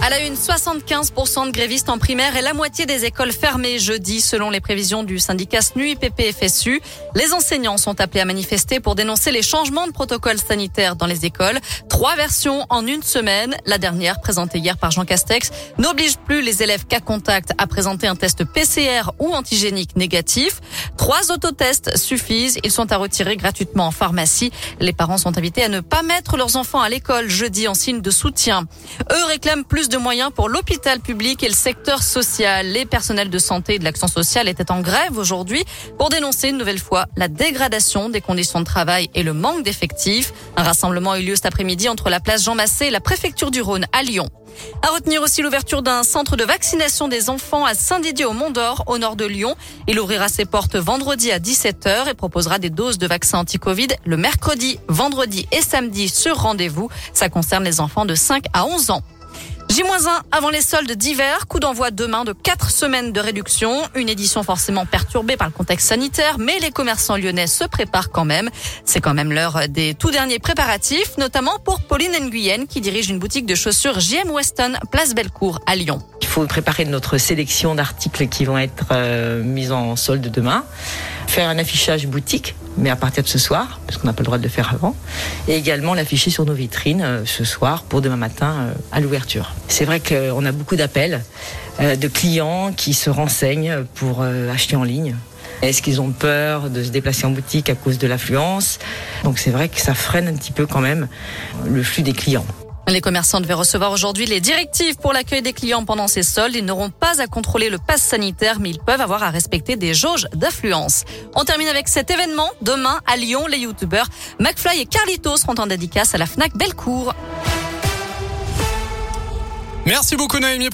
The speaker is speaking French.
À la une, 75% de grévistes en primaire et la moitié des écoles fermées jeudi, selon les prévisions du syndicat SNU. Les enseignants sont appelés à manifester pour dénoncer les changements de protocole sanitaire dans les écoles. Trois versions en une semaine. La dernière, présentée hier par Jean Castex, n'oblige plus les élèves qu'à contact à présenter un test PCR ou antigénique négatif. Trois autotests suffisent. Ils sont à retirer gratuitement en pharmacie. Les parents sont invités à ne pas mettre leurs enfants à l'école jeudi en signe de soutien. Eux réclament de moyens pour l'hôpital public et le secteur social. Les personnels de santé et de l'action sociale étaient en grève aujourd'hui pour dénoncer une nouvelle fois la dégradation des conditions de travail et le manque d'effectifs. Un rassemblement a eu lieu cet après-midi entre la place Jean Massé et la préfecture du Rhône à Lyon. À retenir aussi l'ouverture d'un centre de vaccination des enfants à Saint-Didier au Mont-d'Or, au nord de Lyon. Il ouvrira ses portes vendredi à 17h et proposera des doses de vaccins anti-Covid le mercredi, vendredi et samedi sur rendez-vous. Ça concerne les enfants de 5 à 11 ans. J-1 avant les soldes d'hiver, coup d'envoi demain de 4 semaines de réduction, une édition forcément perturbée par le contexte sanitaire, mais les commerçants lyonnais se préparent quand même. C'est quand même l'heure des tout derniers préparatifs, notamment pour Pauline Nguyen qui dirige une boutique de chaussures JM Weston, place Bellecour à Lyon. Il faut préparer notre sélection d'articles qui vont être euh, mis en solde demain, faire un affichage boutique mais à partir de ce soir, parce qu'on n'a pas le droit de le faire avant, et également l'afficher sur nos vitrines euh, ce soir pour demain matin euh, à l'ouverture. C'est vrai qu'on a beaucoup d'appels euh, de clients qui se renseignent pour acheter en ligne. Est-ce qu'ils ont peur de se déplacer en boutique à cause de l'affluence? Donc c'est vrai que ça freine un petit peu quand même le flux des clients. Les commerçants devaient recevoir aujourd'hui les directives pour l'accueil des clients pendant ces soldes. Ils n'auront pas à contrôler le pass sanitaire, mais ils peuvent avoir à respecter des jauges d'affluence. On termine avec cet événement. Demain, à Lyon, les youtubeurs McFly et Carlito seront en dédicace à la FNAC Bellecour. Merci beaucoup Noémie.